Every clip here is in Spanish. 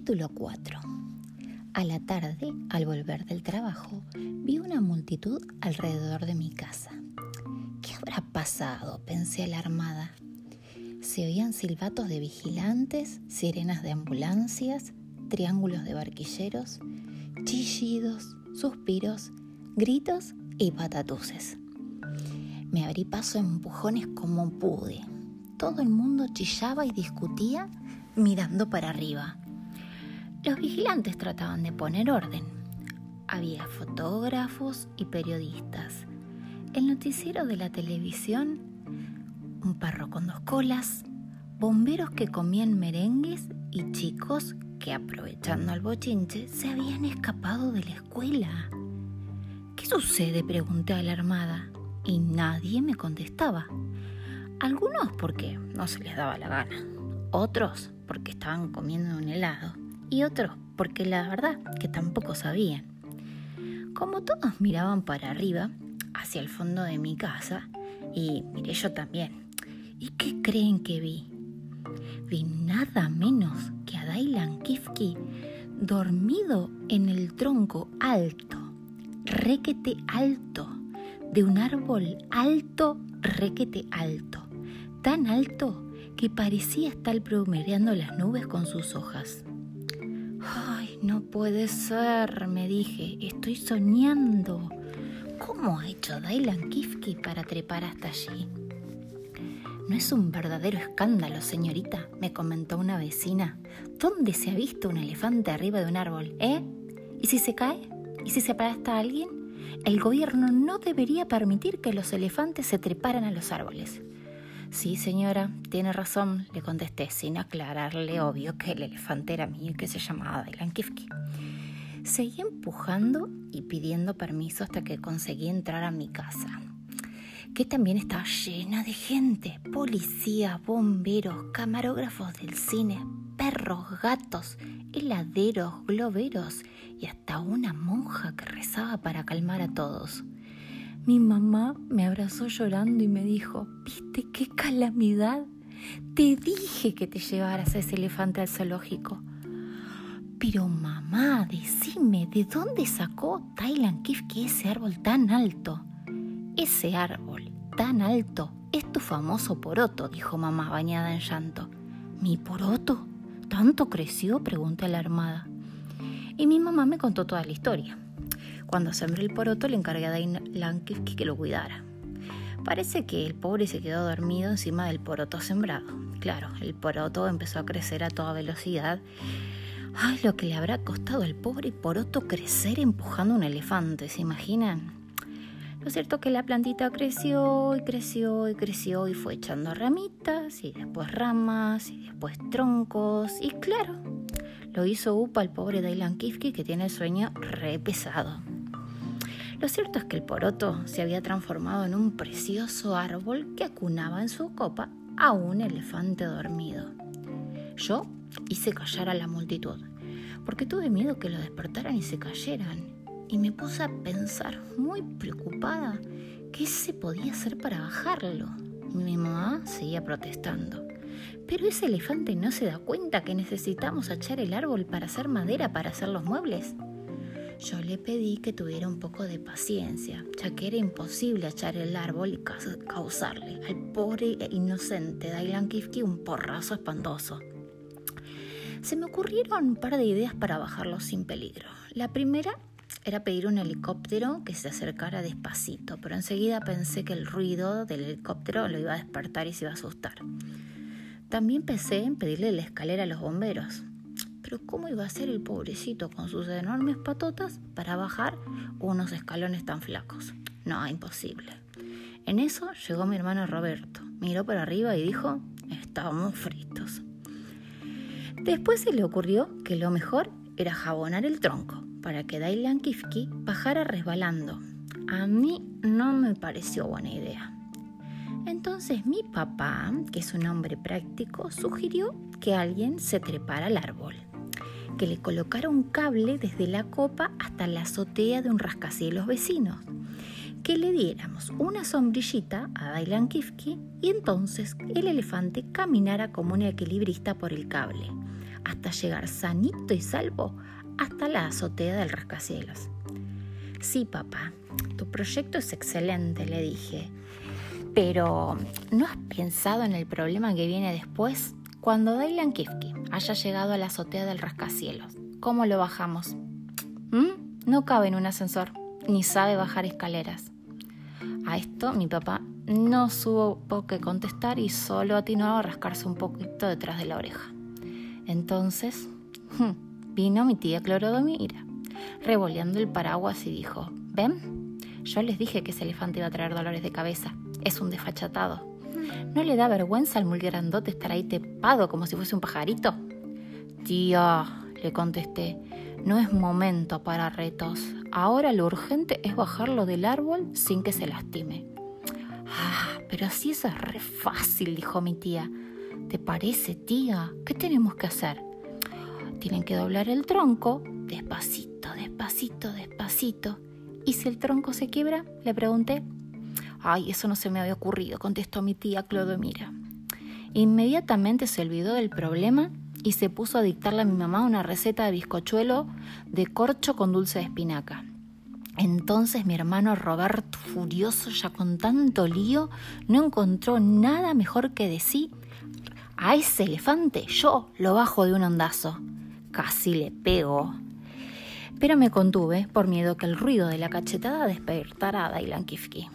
Capítulo 4 A la tarde, al volver del trabajo, vi una multitud alrededor de mi casa. ¿Qué habrá pasado? pensé alarmada. Se oían silbatos de vigilantes, sirenas de ambulancias, triángulos de barquilleros, chillidos, suspiros, gritos y patatuces. Me abrí paso empujones como pude. Todo el mundo chillaba y discutía mirando para arriba. Los vigilantes trataban de poner orden. Había fotógrafos y periodistas. El noticiero de la televisión, un perro con dos colas, bomberos que comían merengues y chicos que aprovechando el bochinche se habían escapado de la escuela. ¿Qué sucede? pregunté alarmada y nadie me contestaba. Algunos porque no se les daba la gana, otros porque estaban comiendo un helado y otros porque la verdad que tampoco sabían. Como todos miraban para arriba, hacia el fondo de mi casa, y miré yo también. ¿Y qué creen que vi? Vi nada menos que a Dailan Kifki dormido en el tronco alto, requete alto, de un árbol alto, requete alto, tan alto que parecía estar promediando las nubes con sus hojas. No puede ser, me dije, estoy soñando. ¿Cómo ha hecho Dailan Kifki para trepar hasta allí? No es un verdadero escándalo, señorita, me comentó una vecina. ¿Dónde se ha visto un elefante arriba de un árbol, eh? ¿Y si se cae? ¿Y si se aplasta a alguien? El gobierno no debería permitir que los elefantes se treparan a los árboles. Sí, señora, tiene razón, le contesté sin aclararle, obvio, que el elefante era mío y que se llamaba Dailan Kifki. Seguí empujando y pidiendo permiso hasta que conseguí entrar a mi casa, que también estaba llena de gente, policías, bomberos, camarógrafos del cine, perros, gatos, heladeros, globeros y hasta una monja que rezaba para calmar a todos. Mi mamá me abrazó llorando y me dijo, ¿viste qué calamidad? Te dije que te llevaras a ese elefante al zoológico. Pero mamá, decime, ¿de dónde sacó Thailand Kifke ese árbol tan alto? Ese árbol tan alto es tu famoso poroto, dijo mamá bañada en llanto. ¿Mi poroto? ¿Tanto creció? pregunté alarmada. Y mi mamá me contó toda la historia. Cuando sembré el poroto le encargué a Dailan que lo cuidara. Parece que el pobre se quedó dormido encima del poroto sembrado. Claro, el poroto empezó a crecer a toda velocidad. Ay, lo que le habrá costado al pobre poroto crecer empujando un elefante, ¿se imaginan? Lo cierto es que la plantita creció y creció y creció y fue echando ramitas y después ramas y después troncos y claro, lo hizo upa el pobre Dailan Kifki que tiene el sueño re pesado. Lo cierto es que el poroto se había transformado en un precioso árbol que acunaba en su copa a un elefante dormido. Yo hice callar a la multitud, porque tuve miedo que lo despertaran y se cayeran, y me puse a pensar muy preocupada qué se podía hacer para bajarlo. Mi mamá seguía protestando. Pero ese elefante no se da cuenta que necesitamos echar el árbol para hacer madera para hacer los muebles. Yo le pedí que tuviera un poco de paciencia, ya que era imposible echar el árbol y causarle al pobre e inocente Dailan Kifki un porrazo espantoso. Se me ocurrieron un par de ideas para bajarlo sin peligro. La primera era pedir un helicóptero que se acercara despacito, pero enseguida pensé que el ruido del helicóptero lo iba a despertar y se iba a asustar. También pensé en pedirle la escalera a los bomberos, pero ¿cómo iba a ser el pobrecito con sus enormes patotas para bajar unos escalones tan flacos? No, imposible. En eso llegó mi hermano Roberto, miró para arriba y dijo, estábamos fritos. Después se le ocurrió que lo mejor era jabonar el tronco para que Dailan Kifki bajara resbalando. A mí no me pareció buena idea. Entonces mi papá, que es un hombre práctico, sugirió que alguien se trepara al árbol que le colocara un cable desde la copa hasta la azotea de un rascacielos vecino, que le diéramos una sombrillita a Dailan Kifki y entonces el elefante caminara como un equilibrista por el cable, hasta llegar sanito y salvo hasta la azotea del rascacielos. Sí, papá, tu proyecto es excelente, le dije. Pero, ¿no has pensado en el problema que viene después? Cuando Dylan Kifke haya llegado a la azotea del rascacielos, ¿cómo lo bajamos? ¿Mm? No cabe en un ascensor, ni sabe bajar escaleras. A esto mi papá no supo qué contestar y solo atinó a rascarse un poquito detrás de la oreja. Entonces hmm, vino mi tía Clorodomira, revoleando el paraguas y dijo, ¿ven? Yo les dije que ese elefante iba a traer dolores de cabeza. Es un desfachatado. ¿No le da vergüenza al muy grandote estar ahí tepado como si fuese un pajarito? Tía, le contesté, no es momento para retos. Ahora lo urgente es bajarlo del árbol sin que se lastime. Ah, pero así es re fácil, dijo mi tía. ¿Te parece, tía? ¿Qué tenemos que hacer? Tienen que doblar el tronco, despacito, despacito, despacito. ¿Y si el tronco se quiebra? Le pregunté. Ay, eso no se me había ocurrido, contestó mi tía Clodomira. Inmediatamente se olvidó del problema y se puso a dictarle a mi mamá una receta de bizcochuelo de corcho con dulce de espinaca. Entonces mi hermano Roberto, furioso ya con tanto lío, no encontró nada mejor que decir, a ese elefante yo lo bajo de un ondazo. Casi le pego. Pero me contuve por miedo que el ruido de la cachetada despertara a Dailan Kifki.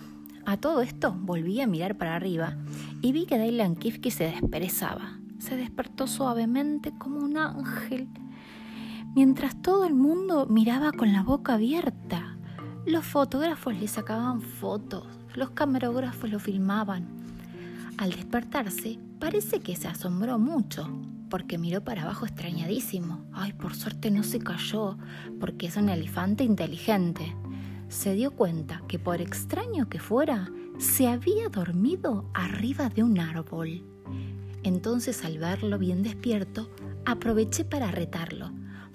A todo esto volví a mirar para arriba y vi que Dailan Kifki se desperezaba. Se despertó suavemente como un ángel, mientras todo el mundo miraba con la boca abierta. Los fotógrafos le sacaban fotos, los camarógrafos lo filmaban. Al despertarse, parece que se asombró mucho, porque miró para abajo extrañadísimo. Ay, por suerte no se cayó, porque es un elefante inteligente se dio cuenta que por extraño que fuera, se había dormido arriba de un árbol. Entonces al verlo bien despierto, aproveché para retarlo.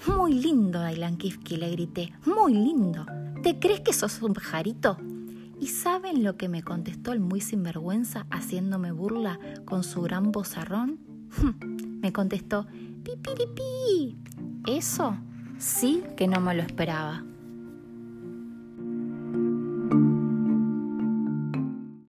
Muy lindo, Dailan Kifki, le grité. Muy lindo. ¿Te crees que sos un pajarito? ¿Y saben lo que me contestó el muy sinvergüenza haciéndome burla con su gran bozarrón? me contestó, pipiripi. Eso sí que no me lo esperaba.